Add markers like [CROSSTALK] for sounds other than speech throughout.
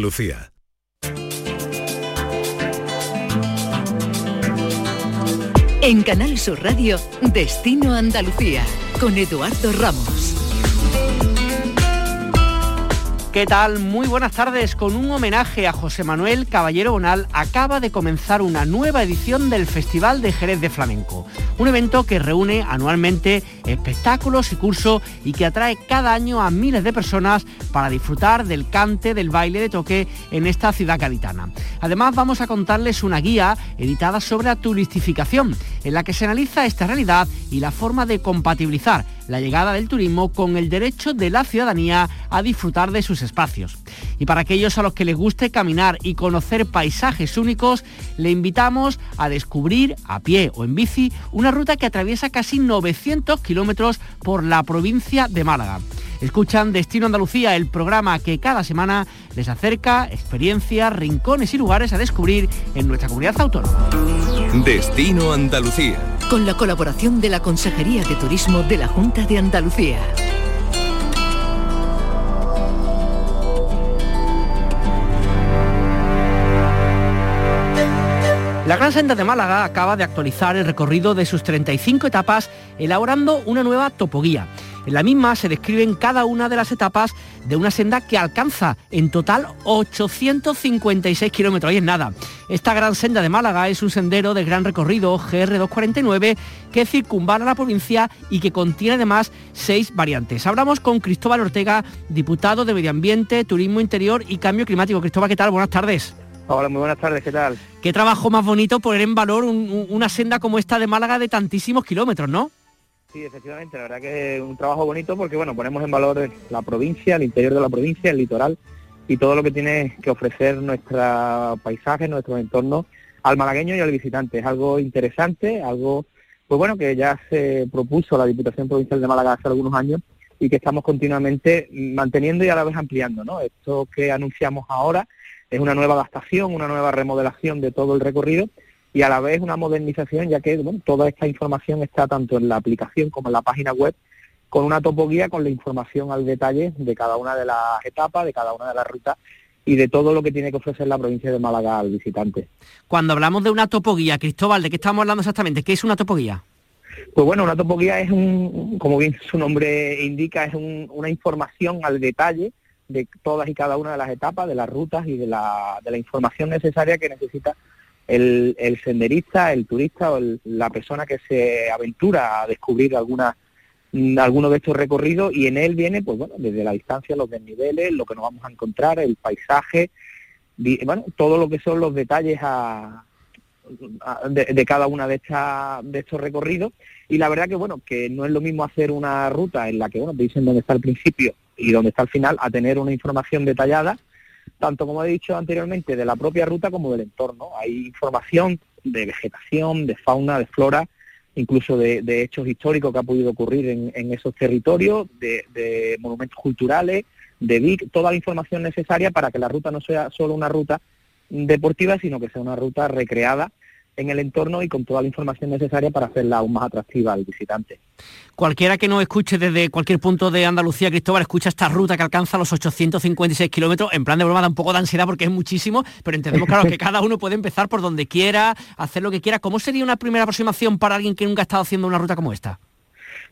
Lucía. En Canal Sur Radio, Destino Andalucía, con Eduardo Ramos. ¿Qué tal? Muy buenas tardes. Con un homenaje a José Manuel Caballero Bonal acaba de comenzar una nueva edición del Festival de Jerez de Flamenco. Un evento que reúne anualmente espectáculos y cursos y que atrae cada año a miles de personas para disfrutar del cante, del baile de toque en esta ciudad gaditana. Además vamos a contarles una guía editada sobre la turistificación, en la que se analiza esta realidad y la forma de compatibilizar la llegada del turismo con el derecho de la ciudadanía a disfrutar de sus espacios. Y para aquellos a los que les guste caminar y conocer paisajes únicos, le invitamos a descubrir a pie o en bici una ruta que atraviesa casi 900 kilómetros por la provincia de Málaga. Escuchan Destino Andalucía, el programa que cada semana les acerca experiencias, rincones y lugares a descubrir en nuestra comunidad autónoma. Destino Andalucía. Con la colaboración de la Consejería de Turismo de la Junta de Andalucía. La Gran Senda de Málaga acaba de actualizar el recorrido de sus 35 etapas elaborando una nueva topoguía. En la misma se describen cada una de las etapas de una senda que alcanza en total 856 kilómetros. Ahí es nada. Esta gran senda de Málaga es un sendero de gran recorrido GR249 que circunvala la provincia y que contiene además seis variantes. Hablamos con Cristóbal Ortega, diputado de Medio Ambiente, Turismo Interior y Cambio Climático. Cristóbal, ¿qué tal? Buenas tardes. Hola, muy buenas tardes, ¿qué tal? Qué trabajo más bonito poner en valor una senda como esta de Málaga de tantísimos kilómetros, ¿no? Sí, efectivamente, la verdad que es un trabajo bonito porque, bueno, ponemos en valor la provincia, el interior de la provincia, el litoral y todo lo que tiene que ofrecer nuestro paisaje, nuestro entorno al malagueño y al visitante. Es algo interesante, algo, pues bueno, que ya se propuso la Diputación Provincial de Málaga hace algunos años y que estamos continuamente manteniendo y a la vez ampliando, ¿no? Esto que anunciamos ahora es una nueva adaptación, una nueva remodelación de todo el recorrido y a la vez una modernización, ya que toda esta información está tanto en la aplicación como en la página web, con una topoguía con la información al detalle de cada una de las etapas, de cada una de las rutas y de todo lo que tiene que ofrecer la provincia de Málaga al visitante. Cuando hablamos de una topoguía, Cristóbal, ¿de qué estamos hablando exactamente? ¿Qué es una topoguía? Pues bueno, una topoguía es un, como bien su nombre indica, es una información al detalle de todas y cada una de las etapas, de las rutas y de la, de la información necesaria que necesita el, el senderista, el turista o la persona que se aventura a descubrir alguna mm, alguno de estos recorridos y en él viene, pues bueno, desde la distancia, los desniveles, lo que nos vamos a encontrar, el paisaje, bueno, todo lo que son los detalles a, de, cada una de, estas de estos recorridos. Y la verdad que bueno que no es lo mismo hacer una ruta en la que bueno te dicen dónde está el principio y dónde está el final a tener una información detallada tanto como he dicho anteriormente de la propia ruta como del entorno. Hay información de vegetación de fauna de flora incluso de, hechos históricos que ha podido ocurrir en, esos territorios de, de monumentos culturales de VIC, toda la información necesaria para que la ruta no sea solo una ruta deportiva, sino que sea una ruta recreada en el entorno y con toda la información necesaria para hacerla aún más atractiva al visitante. Cualquiera que nos escuche desde cualquier punto de Andalucía, Cristóbal, escucha esta ruta que alcanza los 856 kilómetros, en plan de broma da un poco de ansiedad porque es muchísimo, pero entendemos claro que [LAUGHS] cada uno puede empezar por donde quiera, hacer lo que quiera. ¿Cómo sería una primera aproximación para alguien que nunca ha estado haciendo una ruta como esta?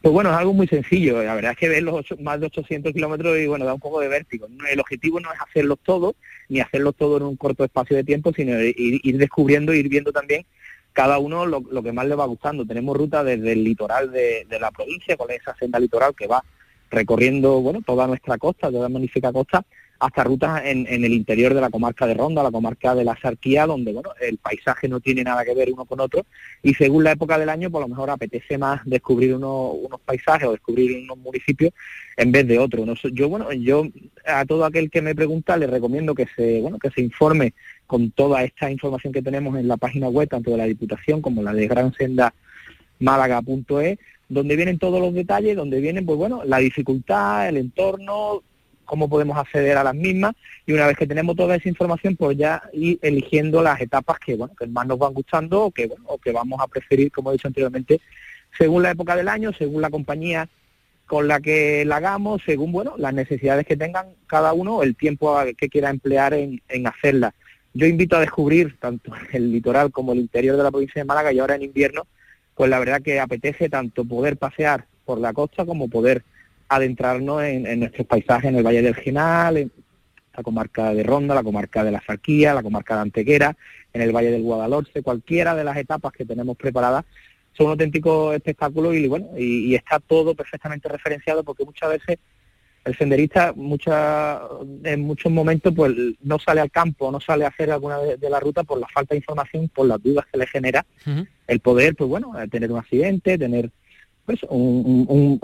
Pues bueno, es algo muy sencillo. La verdad es que ves los más de 800 kilómetros y bueno, da un poco de vértigo. El objetivo no es hacerlos todos, ni hacerlos todo en un corto espacio de tiempo, sino ir, descubriendo, ir viendo también cada uno lo, que más le va gustando. Tenemos ruta desde el litoral de, de, la provincia, con esa senda litoral que va recorriendo bueno toda nuestra costa, toda la magnífica costa, hasta rutas en, el interior de la comarca de Ronda, la comarca de la Sarquía, donde bueno, el paisaje no tiene nada que ver uno con otro y según la época del año, por lo mejor apetece más descubrir unos paisajes o descubrir unos municipios en vez de otros. yo bueno, yo a todo aquel que me pregunta le recomiendo que se bueno que se informe con toda esta información que tenemos en la página web tanto de la Diputación como la de Gran Senda málaga.es donde vienen todos los detalles, donde vienen, pues bueno, la dificultad, el entorno, cómo podemos acceder a las mismas y una vez que tenemos toda esa información pues ya ir eligiendo las etapas que bueno que más nos van gustando o que bueno o que vamos a preferir como he dicho anteriormente según la época del año según la compañía con la que la hagamos según bueno las necesidades que tengan cada uno, el tiempo que quiera emplear en, en hacerla. Yo invito a descubrir tanto [LAUGHS] el litoral como el interior de la provincia de Málaga y ahora en invierno, pues la verdad que apetece tanto poder pasear por la costa como poder adentrarnos en, nuestros paisajes en el Valle del Genal, en la comarca de Ronda, la comarca de la Sarquía, la comarca de Antequera, en el Valle del Guadalhorce, cualquiera de las etapas que tenemos preparadas son un auténtico espectáculo y bueno, y, está todo perfectamente referenciado porque muchas veces el senderista mucha, en muchos momentos pues no sale al campo, no sale a hacer alguna de, la ruta por la falta de información, por las dudas que le genera el poder, pues bueno, tener un accidente, tener pues un,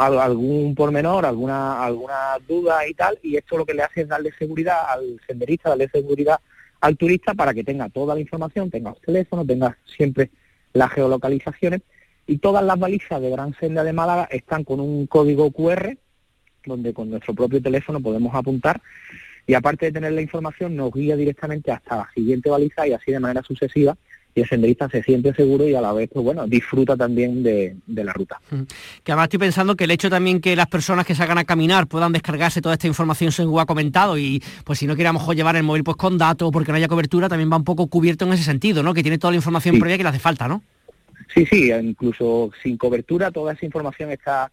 algún pormenor, alguna alguna duda y tal, y esto lo que le hace es darle seguridad al senderista, darle seguridad al turista para que tenga toda la información, tenga el teléfono, tenga siempre las geolocalizaciones y todas las balizas de Gran Senda de Málaga están con un código QR donde con nuestro propio teléfono podemos apuntar y aparte de tener la información nos guía directamente hasta la siguiente baliza y así de manera sucesiva y el senderista se siente seguro y a la vez, pues bueno, disfruta también de, la ruta. Que además estoy pensando que el hecho también que las personas que salgan a caminar puedan descargarse toda esta información según ha comentado y pues si no quiere a lo mejor llevar el móvil pues con datos porque no haya cobertura, también va un poco cubierto en ese sentido, ¿no? Que tiene toda la información previa que le hace falta, ¿no? Sí, sí, incluso sin cobertura toda esa información está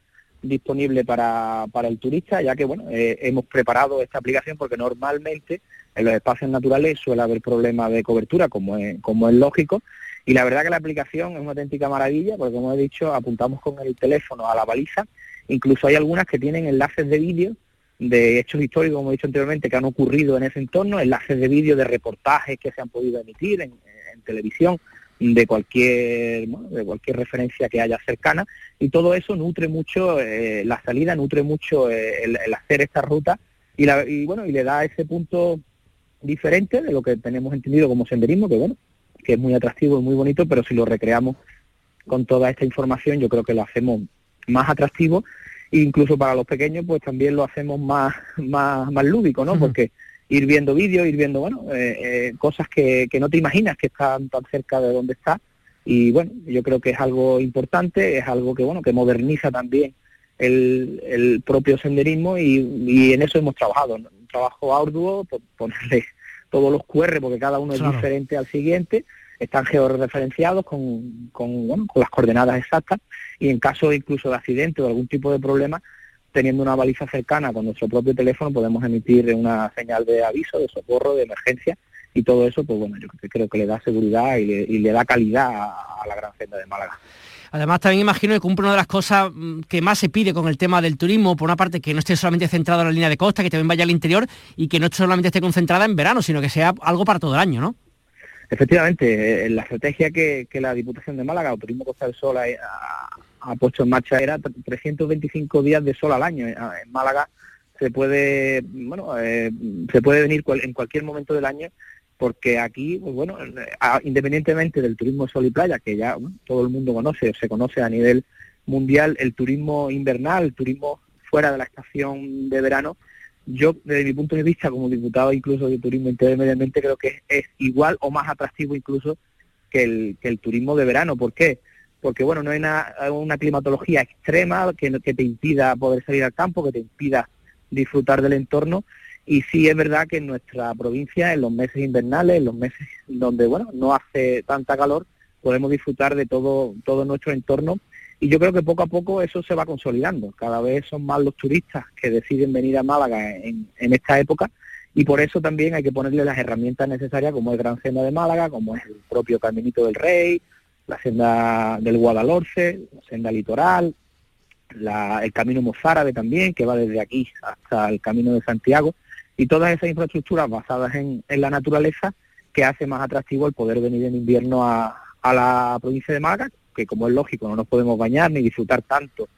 disponible para, para el turista, ya que bueno, eh, hemos preparado esta aplicación porque normalmente en los espacios naturales suele haber problemas de cobertura, como es, como es lógico, y la verdad que la aplicación es una auténtica maravilla, porque como he dicho, apuntamos con el teléfono a la baliza, incluso hay algunas que tienen enlaces de vídeo de hechos históricos, como he dicho anteriormente, que han ocurrido en ese entorno, enlaces de vídeo de reportajes que se han podido emitir en, en televisión, de cualquier de cualquier referencia que haya cercana. Y todo eso nutre mucho eh, la salida nutre mucho eh, el, hacer esta ruta. Y, la, y bueno y le da ese punto diferente de lo que tenemos entendido como senderismo que bueno que es muy atractivo y muy bonito pero si lo recreamos con toda esta información yo creo que lo hacemos más atractivo. E incluso para los pequeños pues también lo hacemos más más más lúdico no porque ir viendo vídeos, ir viendo, bueno, eh, eh, cosas que, que no te imaginas que están tan cerca de donde está. Y bueno, yo creo que es algo importante, es algo que, bueno, que moderniza también el, el propio senderismo y, en eso hemos trabajado. Un trabajo arduo, ponerle [LAUGHS] todos los QR, porque cada uno es diferente al siguiente, están georreferenciados con, con, bueno, con las coordenadas exactas y en caso incluso de accidente o algún tipo de problema, teniendo una baliza cercana con nuestro propio teléfono podemos emitir una señal de aviso, de socorro, de emergencia y todo eso, pues bueno, yo creo que le da seguridad y le, da calidad a, la gran senda de Málaga. Además, también imagino que cumple una de las cosas mm, que más se pide con el tema del turismo, por una parte que no esté solamente centrado en la línea de costa, que también vaya al interior y que no solamente esté concentrada en verano, sino que sea algo para todo el año, ¿no? Efectivamente, eh, la estrategia que, la Diputación de Málaga, o Turismo Costa del Sol, ha, ha puesto en marcha era 325 días de sol al año. En Málaga se puede, bueno, eh, se puede venir en cualquier momento del año porque aquí, pues bueno, independientemente del turismo sol y playa, que ya todo el mundo conoce, se conoce a nivel mundial, el turismo invernal, el turismo fuera de la estación de verano, yo desde mi punto de vista como diputado incluso de turismo intermediamente creo que es, igual o más atractivo incluso que el, que el turismo de verano. ¿Por qué? Porque bueno, no hay una, climatología extrema que, que te impida poder salir al campo, que te impida disfrutar del entorno, y sí es verdad que en nuestra provincia, en los meses invernales, en los meses donde bueno, no hace tanta calor, podemos disfrutar de todo, todo nuestro entorno. Y yo creo que poco a poco eso se va consolidando. Cada vez son más los turistas que deciden venir a Málaga en, en esta época. Y por eso también hay que ponerle las herramientas necesarias como el Gran Senda de Málaga, como es el propio Caminito del Rey, la senda del Guadalhorce, la senda litoral, el camino mozárabe también, que va desde aquí hasta el camino de Santiago, y todas esas infraestructuras basadas en, la naturaleza que hace más atractivo el poder venir en invierno a, a la provincia de Málaga, que como es lógico no nos podemos bañar ni disfrutar tanto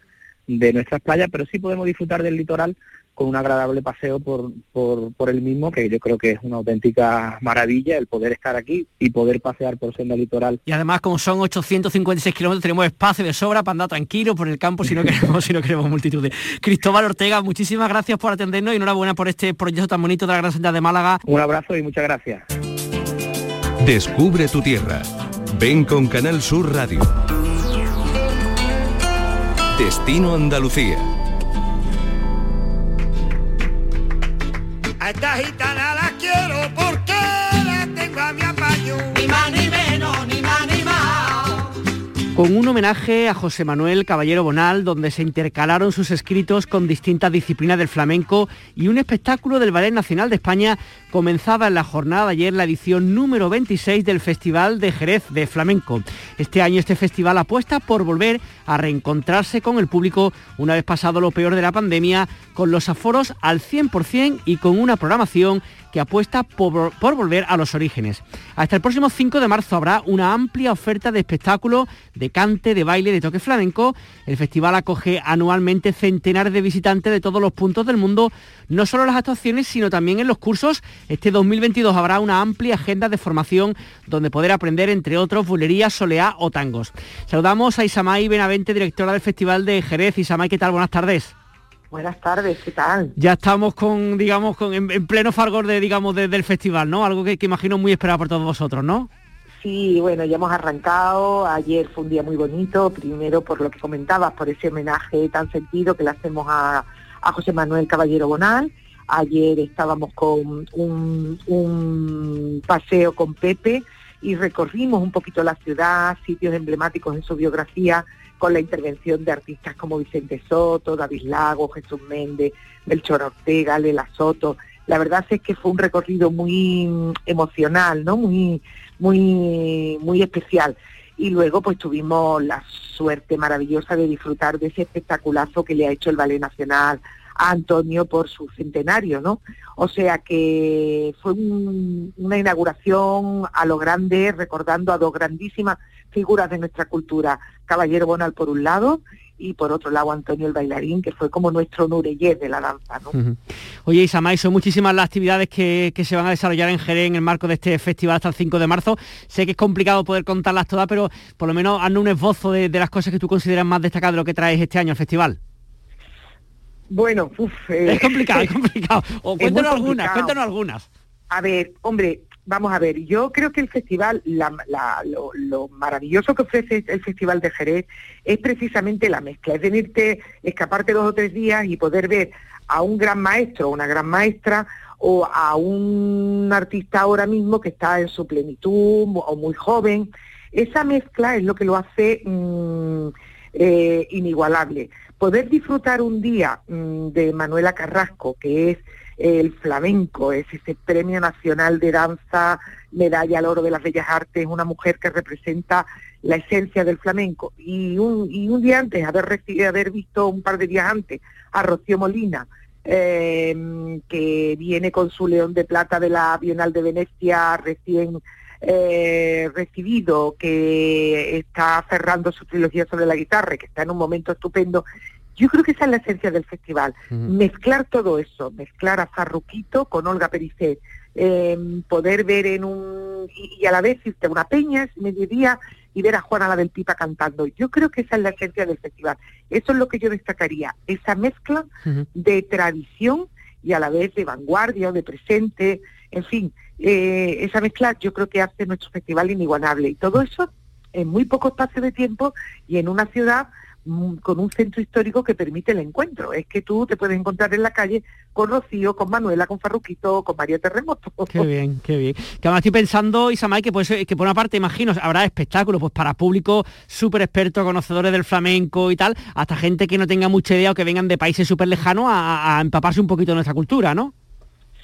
de nuestras playas, pero sí podemos disfrutar del litoral con un agradable paseo por, por, el mismo, que yo creo que es una auténtica maravilla el poder estar aquí y poder pasear por senda litoral. Y además, como son 856 kilómetros, tenemos espacio de sobra para andar tranquilo por el campo si no [LAUGHS] queremos, si no queremos multitudes. Cristóbal Ortega, muchísimas gracias por atendernos y enhorabuena por este proyecto tan bonito de la Gran Senda de Málaga. Un abrazo y muchas gracias. Descubre tu tierra. Ven con Canal Sur Radio. Destino Andalucía. A esta gitana la con un homenaje a José Manuel Caballero Bonal, donde se intercalaron sus escritos con distintas disciplinas del flamenco y un espectáculo del Ballet Nacional de España comenzaba en la jornada de ayer la edición número 26 del Festival de Jerez de Flamenco. Este año este festival apuesta por volver a reencontrarse con el público una vez pasado lo peor de la pandemia, con los aforos al 100% y con una programación que apuesta por, volver a los orígenes. Hasta el próximo 5 de marzo habrá una amplia oferta de espectáculos, de cante, de baile, de toque flamenco. El festival acoge anualmente centenares de visitantes de todos los puntos del mundo, no solo en las actuaciones, sino también en los cursos. Este 2022 habrá una amplia agenda de formación donde poder aprender, entre otros, bulería, soleá o tangos. Saludamos a Isamay Benavente, directora del Festival de Jerez. Isamay, ¿qué tal? Buenas tardes. Buenas tardes, ¿qué tal? Ya estamos con, digamos, con, en, en pleno fargor de, digamos, de, del festival, ¿no? Algo que, que, imagino muy esperado por todos vosotros, ¿no? Sí, bueno, ya hemos arrancado. Ayer fue un día muy bonito, primero por lo que comentabas, por ese homenaje tan sentido que le hacemos a, a José Manuel Caballero Bonal. Ayer estábamos con un, un paseo con Pepe y recorrimos un poquito la ciudad, sitios emblemáticos en su biografía, con la intervención de artistas como Vicente Soto, David Lago, Jesús Méndez, Melchor Ortega, Lela Soto. La verdad es que fue un recorrido muy emocional, ¿no? Muy, muy, muy especial. Y luego pues tuvimos la suerte maravillosa de disfrutar de ese espectaculazo que le ha hecho el Ballet Nacional a Antonio por su centenario, ¿no? O sea que fue un, una inauguración a lo grande, recordando a dos grandísimas figuras de nuestra cultura, Caballero Bonal por un lado y por otro lado Antonio el bailarín, que fue como nuestro Nureyes de la danza. ¿no? Uh -huh. Oye Isamay, son muchísimas las actividades que, que, se van a desarrollar en Jerez en el marco de este festival hasta el 5 de marzo. Sé que es complicado poder contarlas todas, pero por lo menos haznos un esbozo de, de las cosas que tú consideras más destacadas de lo que traes este año al festival. Bueno, uf, eh, es complicado, es [LAUGHS] complicado. O cuéntanos algunas, cuéntanos algunas. A ver, hombre, vamos a ver, yo creo que el festival, la, lo, lo, maravilloso que ofrece el Festival de Jerez es precisamente la mezcla, es venirte, escaparte dos o tres días y poder ver a un gran maestro o una gran maestra o a un artista ahora mismo que está en su plenitud o muy joven. Esa mezcla es lo que lo hace mmm, eh, inigualable. Poder disfrutar un día mmm, de Manuela Carrasco, que es el flamenco, es ese premio nacional de danza, medalla al oro de las bellas artes, una mujer que representa la esencia del flamenco. Y un, día antes, haber, visto un par de días antes a Rocío Molina, eh, que viene con su león de plata de la Bienal de Venecia recién eh, recibido, que está cerrando su trilogía sobre la guitarra, que está en un momento estupendo, yo creo que esa es la esencia del festival, uh -huh. mezclar todo eso, mezclar a Farruquito con Olga Pericet, eh, poder ver en un... Y, y, a la vez irte a una peña, es mediodía, y ver a Juana la del Pipa cantando. Yo creo que esa es la esencia del festival. Eso es lo que yo destacaría, esa mezcla uh -huh. de tradición y a la vez de vanguardia o de presente, en fin, eh, esa mezcla yo creo que hace nuestro festival inigualable. Y todo eso en muy poco espacio de tiempo y en una ciudad con un centro histórico que permite el encuentro. Es que tú te puedes encontrar en la calle con Rocío, con Manuela, con Farruquito, con María Terremoto. Qué bien, qué bien. Que además estoy pensando, Isamay, que, pues, que por una parte, imagino, habrá espectáculos pues para público súper expertos, conocedores del flamenco y tal, hasta gente que no tenga mucha idea o que vengan de países súper lejanos a, a empaparse un poquito de nuestra cultura, ¿no?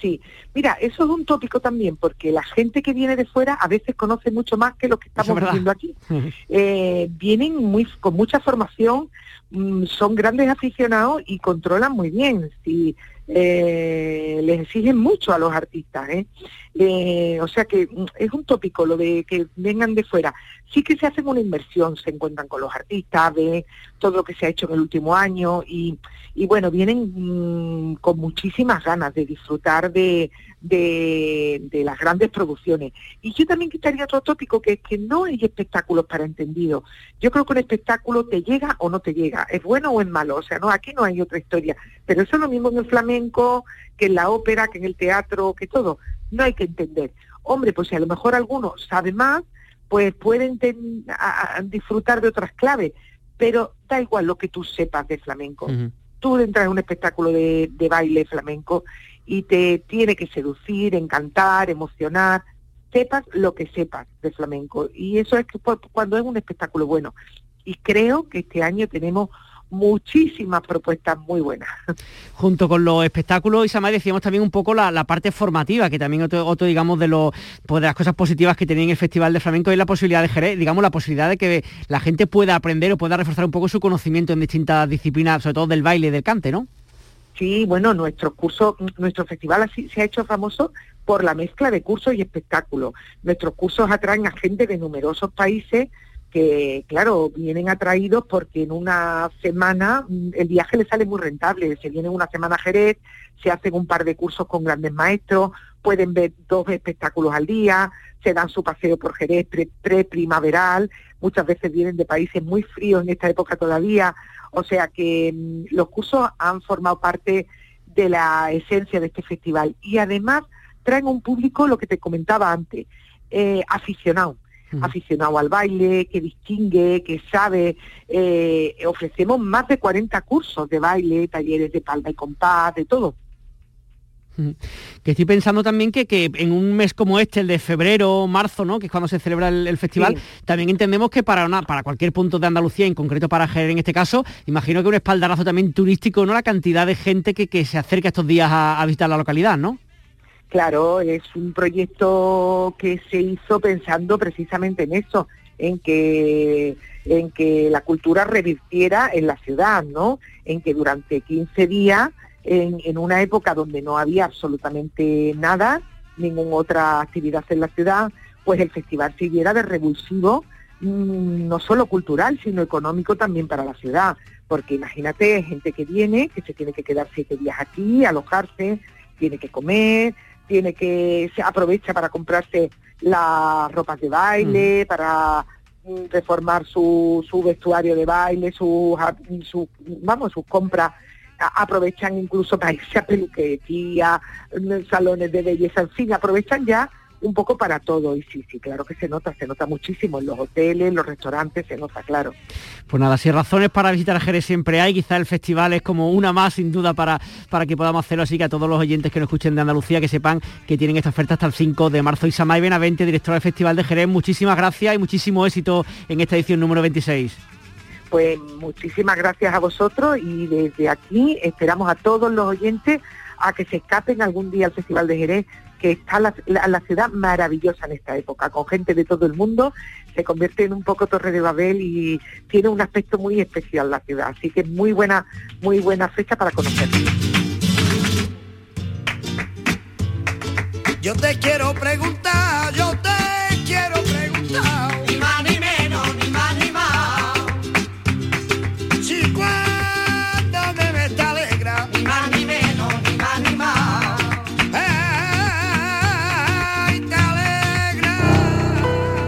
Sí, mira, eso es un tópico también, porque la gente que viene de fuera a veces conoce mucho más que lo que estamos viviendo aquí. eh, vienen muy con mucha formación, mmm, son grandes aficionados y controlan muy bien. Si eh, les exigen mucho a los artistas, ¿eh? O sea que es un tópico lo de que vengan de fuera. Sí que se hacen una inversión, se encuentran con los artistas, ven todo lo que se ha hecho en el último año y, y bueno, vienen mmm, con muchísimas ganas de disfrutar de, de, de, las grandes producciones. Y yo también quitaría otro tópico, que es que no hay espectáculos para entendidos. Yo creo que un espectáculo te llega o no te llega, es bueno o es malo, o sea, no, aquí no hay otra historia. Pero eso es lo mismo en el flamenco, que en la ópera, que en el teatro, que todo. No hay que entender. Hombre, pues si a lo mejor algunos saben más, pues pueden ten, a, a disfrutar de otras claves, pero da igual lo que tú sepas de flamenco. Tú entras en un espectáculo de, baile flamenco y te tiene que seducir, encantar, emocionar, sepas lo que sepas de flamenco. Y eso es que cuando es un espectáculo bueno. Y creo que este año tenemos muchísimas propuestas muy buenas. [LAUGHS] Junto con los espectáculos, Isamay, decíamos también un poco la, parte formativa, que también otro, digamos, de, lo, pues de las cosas positivas que tenía el Festival de Flamenco es la posibilidad de Jerez, digamos, la posibilidad de que la gente pueda aprender o pueda reforzar un poco su conocimiento en distintas disciplinas, sobre todo del baile y del cante, ¿no? Sí, bueno, nuestro curso, nuestro festival así se ha hecho famoso por la mezcla de cursos y espectáculos. Nuestros cursos atraen a gente de numerosos países que, claro, vienen atraídos porque en una semana mm, el viaje les sale muy rentable. Se viene una semana a Jerez, se hacen un par de cursos con grandes maestros, pueden ver dos espectáculos al día, se dan su paseo por Jerez pre-primaveral, muchas veces vienen de países muy fríos en esta época todavía, o sea que mm, los cursos han formado parte de la esencia de este festival y además traen un público, lo que te comentaba antes, eh, aficionado aficionado al baile, que distingue, que sabe. Eh, ofrecemos más de 40 cursos de baile, talleres de palma y compás, de todo. Que estoy pensando también que, que, en un mes como este, el de febrero, marzo, ¿no? que es cuando se celebra el, festival, también entendemos que para una, para cualquier punto de Andalucía, en concreto para Jerez en este caso, imagino que un espaldarazo también turístico, ¿no? La cantidad de gente que, que se acerca estos días a, a visitar la localidad, ¿no? Claro, es un proyecto que se hizo pensando precisamente en eso, en que en que la cultura revirtiera en la ciudad, ¿no? En que durante 15 días, en, una época donde no había absolutamente nada, ninguna otra actividad en la ciudad, pues el festival siguiera de revulsivo, mm, no solo cultural, sino económico también para la ciudad. Porque imagínate, gente que viene, que se tiene que quedar siete días aquí, alojarse, tiene que comer, tiene que se aprovecha para comprarse las ropas de baile, mm. para mm, reformar su, su vestuario de baile, sus su, vamos, sus compras aprovechan incluso para irse a peluquería, salones de belleza, en fin, aprovechan ya un poco para todo. Y sí, sí, claro que se nota, se nota muchísimo en los hoteles, en los restaurantes, se nota, claro. Pues nada, si razones para visitar Jerez siempre hay, quizá el festival es como una más, sin duda, para, para que podamos hacerlo. Así que a todos los oyentes que nos escuchen de Andalucía, que sepan que tienen esta oferta hasta el 5 de marzo. Isamay Benavente, directora del Festival de Jerez, muchísimas gracias y muchísimo éxito en esta edición número 26. Pues muchísimas gracias a vosotros y desde aquí esperamos a todos los oyentes a que se escapen algún día al Festival de Jerez que está la, ciudad maravillosa en esta época, con gente de todo el mundo, se convierte en un poco Torre de Babel y tiene un aspecto muy especial la ciudad, así que muy buena, muy buena fecha para conocerla. Yo te quiero preguntar, yo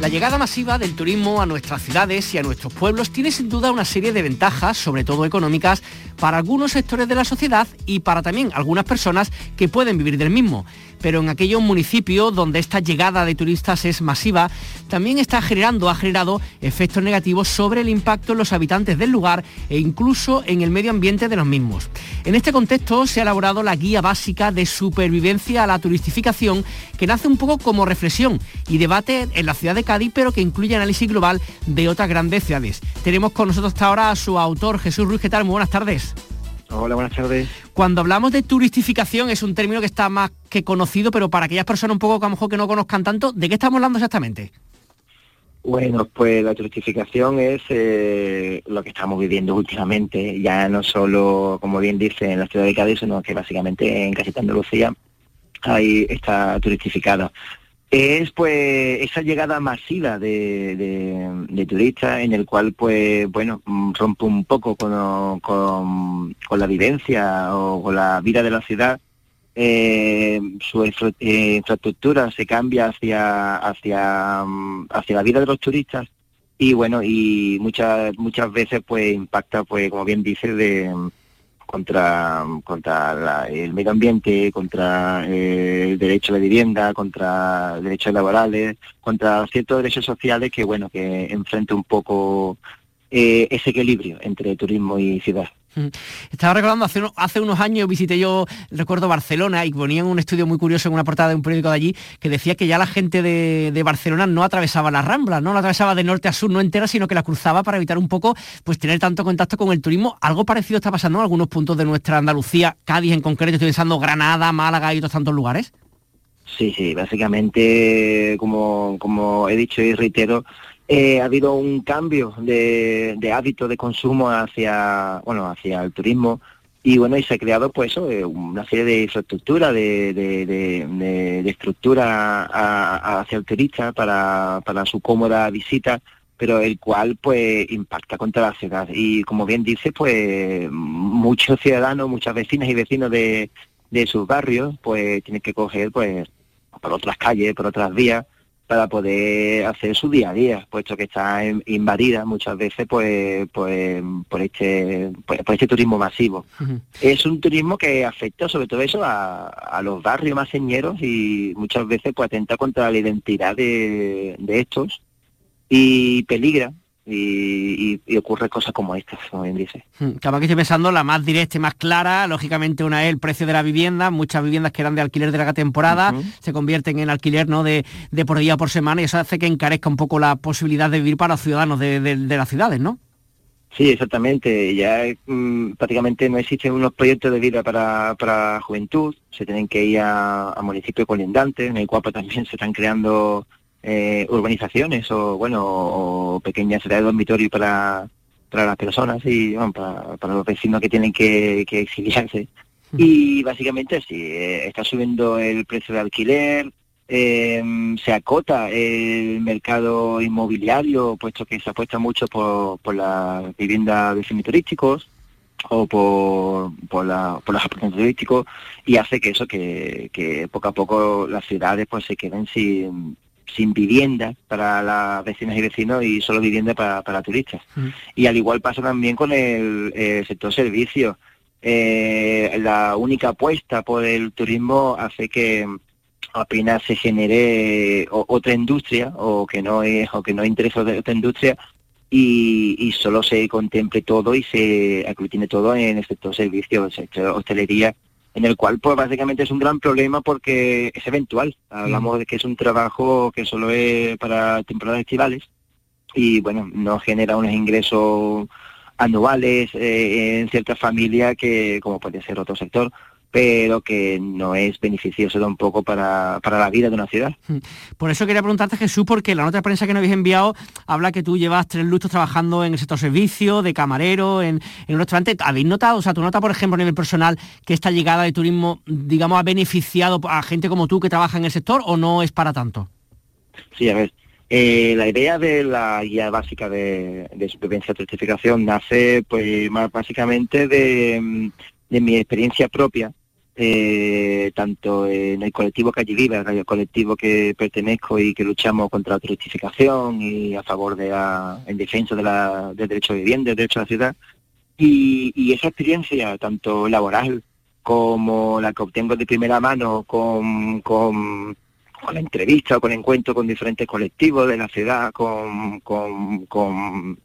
La llegada masiva del turismo a nuestras ciudades y a nuestros pueblos tiene sin duda una serie de ventajas, sobre todo económicas, para algunos sectores de la sociedad y para también algunas personas que pueden vivir del mismo pero en aquellos municipios donde esta llegada de turistas es masiva, también está generando, ha generado efectos negativos sobre el impacto en los habitantes del lugar e incluso en el medio ambiente de los mismos. En este contexto se ha elaborado la guía básica de supervivencia a la turistificación, que nace un poco como reflexión y debate en la ciudad de Cádiz, pero que incluye análisis global de otras grandes ciudades. Tenemos con nosotros hasta ahora a su autor, Jesús Ruiz. ¿Qué tal? Muy buenas tardes. Hola, buenas tardes. Cuando hablamos de turistificación es un término que está más que conocido, pero para aquellas personas un poco que a lo mejor que no conozcan tanto, ¿de qué estamos hablando exactamente? Bueno, pues la turistificación es eh, lo que estamos viviendo últimamente, ya no solo, como bien dice, en la ciudad de Cádiz, sino que básicamente en casi toda Andalucía ahí está turistificado. es pues esa llegada masiva de, turistas en el cual pues bueno rompe un poco con, con, la vivencia o con la vida de la ciudad eh, su eh, infraestructura se cambia hacia hacia hacia la vida de los turistas y bueno y muchas muchas veces pues impacta pues como bien dice de contra, contra el medio ambiente, contra eh, el derecho a la vivienda, contra derechos laborales, contra ciertos derechos sociales que, bueno, que enfrenta un poco eh, ese equilibrio entre turismo y ciudad. Estaba recordando, hace, hace unos años visité yo, recuerdo Barcelona, y ponían un estudio muy curioso en una portada de un periódico de allí, que decía que ya la gente de, Barcelona no atravesaba la Rambla, no la atravesaba de norte a sur, no entera, sino que la cruzaba para evitar un poco pues tener tanto contacto con el turismo. Algo parecido está pasando en algunos puntos de nuestra Andalucía, Cádiz en concreto, estoy pensando Granada, Málaga y otros tantos lugares. Sí, sí, básicamente, como, como he dicho y reitero, eh, ha habido un cambio de, hábito de consumo hacia, bueno, hacia el turismo y bueno, y se ha creado pues eh, una serie de infraestructura, de, de, estructura hacia el turista para, para su cómoda visita, pero el cual pues impacta contra la ciudad. Y como bien dice, pues muchos ciudadanos, muchas vecinas y vecinos de, de sus barrios, pues tienen que coger pues por otras calles, por otras vías, para poder hacer su día a día, puesto que está invadida muchas veces pues, pues por este pues, por este turismo masivo. Es un turismo que afecta sobre todo eso a, los barrios más señeros y muchas veces pues atenta contra la identidad de, de estos y peligra y, ocurre cosas como estas, como bien dice. Hmm, Claro que estoy pensando la más directa y más clara, lógicamente una es el precio de la vivienda, muchas viviendas que eran de alquiler de la temporada se convierten en alquiler no de, por día por semana y eso hace que encarezca un poco la posibilidad de vivir para los ciudadanos de, las ciudades, ¿no? Sí, exactamente. Ya mm, prácticamente no existen unos proyectos de vida para, para juventud. Se tienen que ir a, a municipios colindantes. En el Cuapa también se están creando eh, urbanizaciones o bueno o pequeñas áreas de dormitorio para, para las personas y para, los vecinos que tienen que, exiliarse. Y básicamente sí, eh, está subiendo el precio de alquiler, em, se acota el mercado inmobiliario, puesto que se apuesta mucho por, por la vivienda de semiturísticos o por, por, la, por los apartamentos turísticos y hace que eso, que, que poco a poco las ciudades pues se queden sin, sin vivienda para las vecinas y vecinos y solo vivienda para, turistas. Y al igual pasa también con el, sector servicios. Eh, la única apuesta por el turismo hace que apenas se genere otra industria o que no es o que no interesa otra industria y, y, solo se contemple todo y se aglutine todo en el sector servicios, el sector hostelería en el cual pues básicamente es un gran problema porque es eventual. Hablamos de que es un trabajo que solo es para temporadas estivales y bueno, no genera unos ingresos anuales eh, en ciertas familias que como puede ser otro sector pero que no es beneficioso tampoco para, para, la vida de una ciudad. Hmm. Por eso quería preguntarte, Jesús, porque la nota de prensa que nos habéis enviado habla que tú llevas tres lustros trabajando en el sector servicio, de camarero, en, en un restaurante. ¿Habéis notado, o sea, tu nota, por ejemplo, a nivel personal, que esta llegada de turismo, digamos, ha beneficiado a gente como tú que trabaja en el sector o no es para tanto? Sí, a ver, eh, la idea de la guía básica de, de supervivencia y certificación nace pues más básicamente de, de mi experiencia propia eh, tanto en el colectivo Calle Viva, el colectivo que pertenezco y que luchamos contra la turistificación y a favor de la, en defensa de la, del derecho a vivienda, del derecho a la ciudad. Y, esa experiencia, tanto laboral como la que obtengo de primera mano con, con, la entrevista o con encuentro con diferentes colectivos de la ciudad, con, con, con,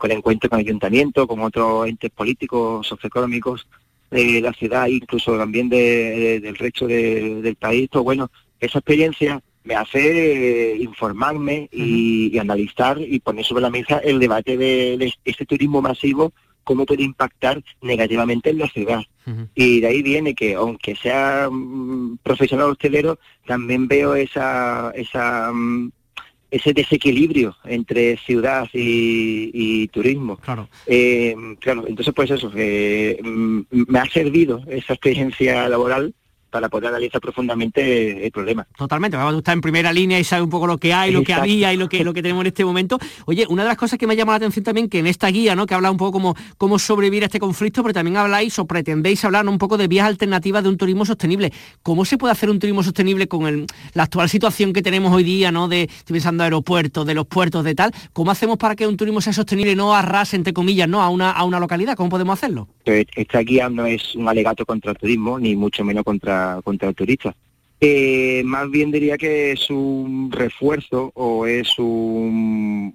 con con ayuntamientos, con otros entes políticos, socioeconómicos, de la ciudad, incluso también del resto del país, pues bueno, esa experiencia me hace eh, informarme y, analizar y poner sobre la mesa el debate de, este turismo masivo, cómo puede impactar negativamente en la ciudad. Y de ahí viene que, aunque sea mm, profesional hostelero, también veo esa, esa mm, ese desequilibrio entre ciudad y, turismo. Claro. Eh, claro, entonces pues eso, mm, me ha servido esa experiencia laboral para poder analizar profundamente el problema. Totalmente, vamos, tú estás en primera línea y sabes un poco lo que hay, lo que había y lo que, lo que tenemos en este momento. Oye, una de las cosas que me llama la atención también que en esta guía, ¿no? Que habla un poco como cómo sobrevivir a este conflicto, pero también habláis o pretendéis hablar un poco de vías alternativas de un turismo sostenible. ¿Cómo se puede hacer un turismo sostenible con la actual situación que tenemos hoy día, ¿no? De, estoy pensando aeropuertos, de los puertos, de tal. ¿Cómo hacemos para que un turismo sea sostenible y no arrase, entre comillas, ¿no? A una, a una localidad. ¿Cómo podemos hacerlo? Pues esta guía no es un alegato contra el turismo, ni mucho menos contra, contra el turista. Eh, más bien diría que es un refuerzo o es un,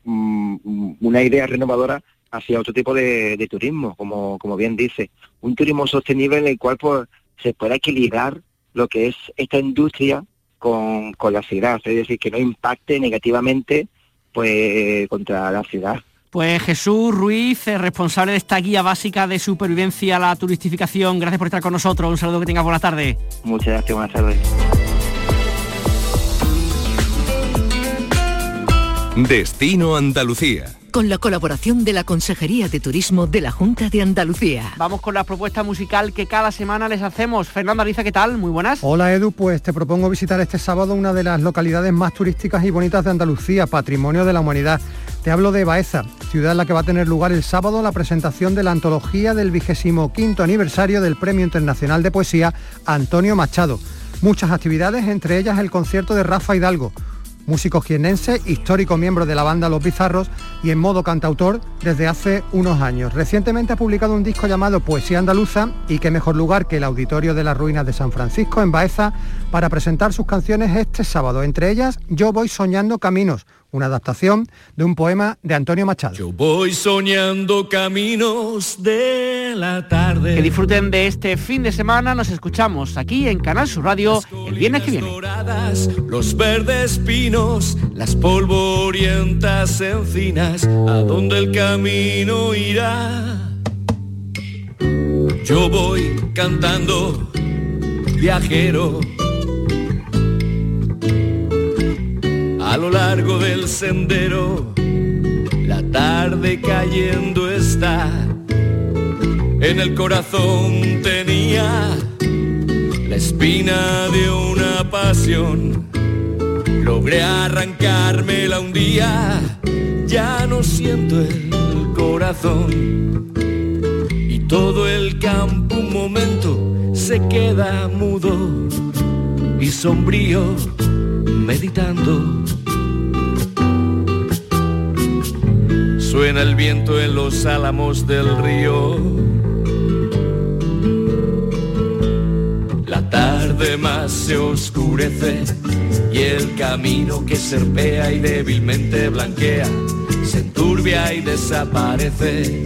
una idea renovadora hacia otro tipo de, turismo, como, como bien dice. Un turismo sostenible en el cual pues, se pueda equilibrar lo que es esta industria con, con la ciudad, es decir, que no impacte negativamente pues contra la ciudad. Pues Jesús Ruiz, eh, responsable de esta guía básica de supervivencia a la turistificación, gracias por estar con nosotros. Un saludo que tengas buena tarde. Muchas gracias, buenas tardes. Destino Andalucía con la colaboración de la Consejería de Turismo de la Junta de Andalucía. Vamos con la propuesta musical que cada semana les hacemos. Fernando Ariza, ¿qué tal? Muy buenas. Hola Edu, pues te propongo visitar este sábado una de las localidades más turísticas y bonitas de Andalucía, Patrimonio de la Humanidad. Te hablo de Baeza, ciudad en la que va a tener lugar el sábado la presentación de la antología del vigésimo quinto aniversario del Premio Internacional de Poesía Antonio Machado. Muchas actividades, entre ellas el concierto de Rafa Hidalgo músico jienense, histórico miembro de la banda Los Bizarros y en modo cantautor desde hace unos años. Recientemente ha publicado un disco llamado Poesía Andaluza y qué mejor lugar que el Auditorio de las Ruinas de San Francisco en Baeza para presentar sus canciones este sábado, entre ellas Yo voy soñando caminos, una adaptación de un poema de Antonio Machado. Yo voy soñando caminos de la tarde. Que disfruten de este fin de semana. Nos escuchamos aquí en Canal Sur Radio el viernes que viene. Los verdes pinos, las polvorientas encinas, a donde el camino irá. Yo voy cantando, viajero a lo largo del sendero, la tarde cayendo está. En el corazón tenía espina de una pasión. Logré arrancármela un día, ya no siento el corazón. Y todo el campo un momento se queda mudo y sombrío meditando. Suena el viento en los álamos del río. La tarde más se oscurece y el camino que serpea y débilmente blanquea se enturbia y desaparece.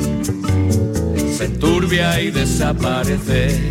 Se enturbia y desaparece.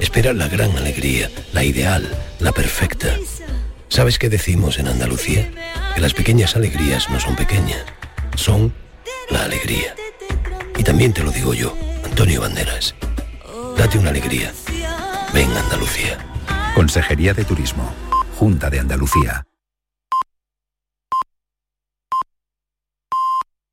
espera la gran alegría, la ideal, la perfecta. ¿Sabes qué decimos en Andalucía? Que las pequeñas alegrías no son pequeñas, son la alegría. Y también te lo digo yo, Antonio Banderas. Date una alegría. Ven Andalucía. Consejería de Turismo. Junta de Andalucía.